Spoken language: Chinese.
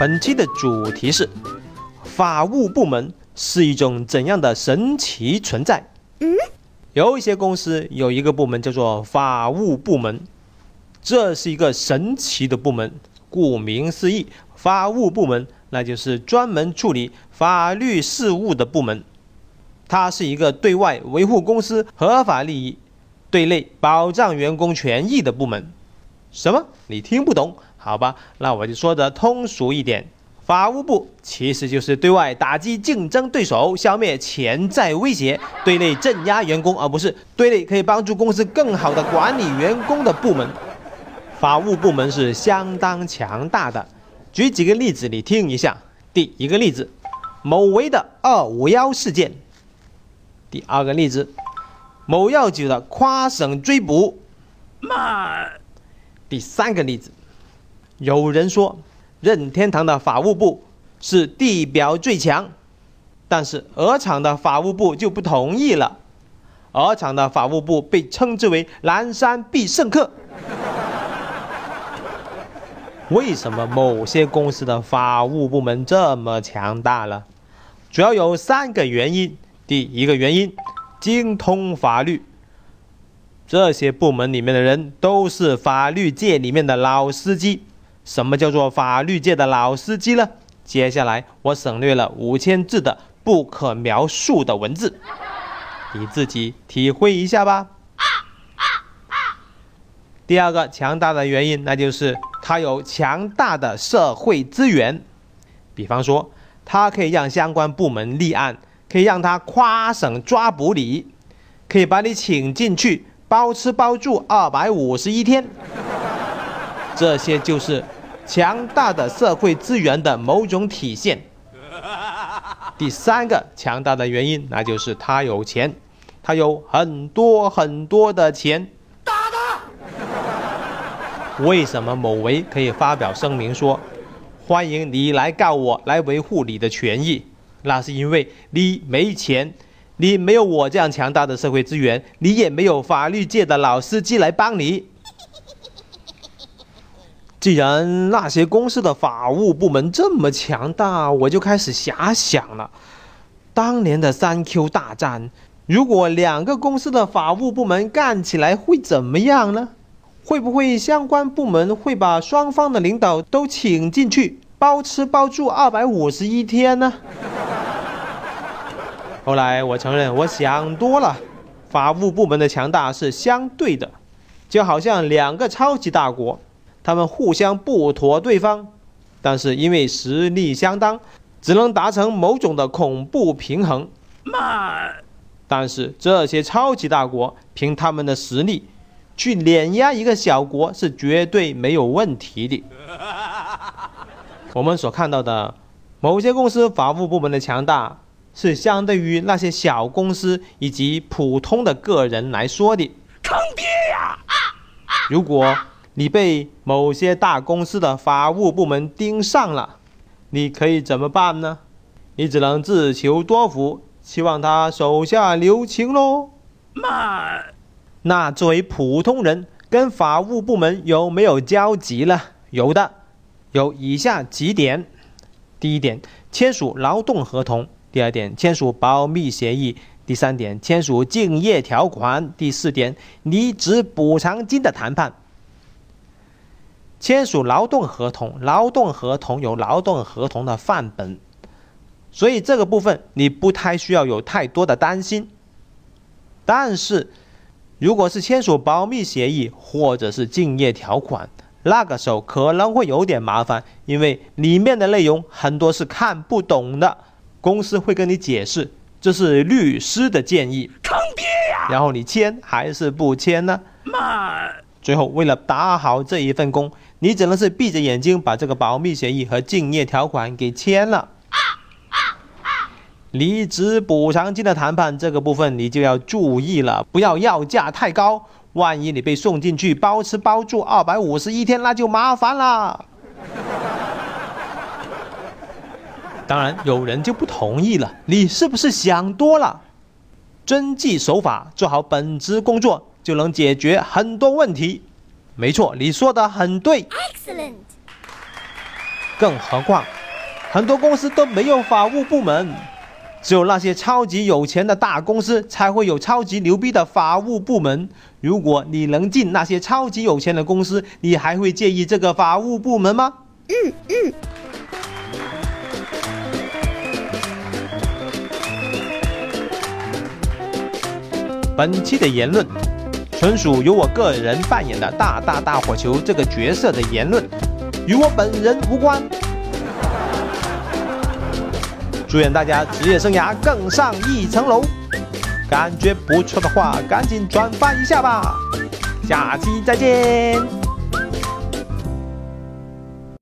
本期的主题是：法务部门是一种怎样的神奇存在？嗯，有一些公司有一个部门叫做法务部门，这是一个神奇的部门。顾名思义，法务部门那就是专门处理法律事务的部门。它是一个对外维护公司合法利益、对内保障员工权益的部门。什么？你听不懂？好吧，那我就说的通俗一点，法务部其实就是对外打击竞争对手，消灭潜在威胁，对内镇压员工，而不是对内可以帮助公司更好的管理员工的部门。法务部门是相当强大的，举几个例子你听一下。第一个例子，某维的二五幺事件；第二个例子，某药酒的跨省追捕；慢。第三个例子。有人说，任天堂的法务部是地表最强，但是鹅厂的法务部就不同意了。鹅厂的法务部被称之为南山必胜客。为什么某些公司的法务部门这么强大呢？主要有三个原因。第一个原因，精通法律，这些部门里面的人都是法律界里面的老司机。什么叫做法律界的老司机呢？接下来我省略了五千字的不可描述的文字，你自己体会一下吧。第二个强大的原因，那就是它有强大的社会资源，比方说，它可以让相关部门立案，可以让他跨省抓捕你，可以把你请进去包吃包住二百五十一天，这些就是。强大的社会资源的某种体现。第三个强大的原因，那就是他有钱，他有很多很多的钱。打他！为什么某维可以发表声明说，欢迎你来告我，来维护你的权益？那是因为你没钱，你没有我这样强大的社会资源，你也没有法律界的老司机来帮你。既然那些公司的法务部门这么强大，我就开始遐想了：当年的三 Q 大战，如果两个公司的法务部门干起来会怎么样呢？会不会相关部门会把双方的领导都请进去，包吃包住二百五十一天呢？后来我承认，我想多了。法务部门的强大是相对的，就好像两个超级大国。他们互相不妥对方，但是因为实力相当，只能达成某种的恐怖平衡。慢，但是这些超级大国凭他们的实力去碾压一个小国是绝对没有问题的。我们所看到的某些公司法务部门的强大，是相对于那些小公司以及普通的个人来说的。坑爹呀！如果。你被某些大公司的法务部门盯上了，你可以怎么办呢？你只能自求多福，希望他手下留情喽。慢。那作为普通人，跟法务部门有没有交集呢？有的，有以下几点：第一点，签署劳动合同；第二点，签署保密协议；第三点，签署竞业条款；第四点，离职补偿金的谈判。签署劳动合同，劳动合同有劳动合同的范本，所以这个部分你不太需要有太多的担心。但是，如果是签署保密协议或者是竞业条款，那个时候可能会有点麻烦，因为里面的内容很多是看不懂的，公司会跟你解释这是律师的建议，坑爹呀！然后你签还是不签呢？慢。最后，为了打好这一份工。你只能是闭着眼睛把这个保密协议和竞业条款给签了。离职补偿金的谈判这个部分你就要注意了，不要要价太高，万一你被送进去包吃包住二百五十一天，那就麻烦了。当然，有人就不同意了，你是不是想多了？遵纪守法，做好本职工作，就能解决很多问题。没错，你说的很对。Excellent。更何况，很多公司都没有法务部门，只有那些超级有钱的大公司才会有超级牛逼的法务部门。如果你能进那些超级有钱的公司，你还会介意这个法务部门吗？嗯嗯。本期的言论纯属由我个人扮演的大大大火球这个角色的言论，与我本人无关。祝愿大家职业生涯更上一层楼，感觉不错的话，赶紧转发一下吧。下期再见。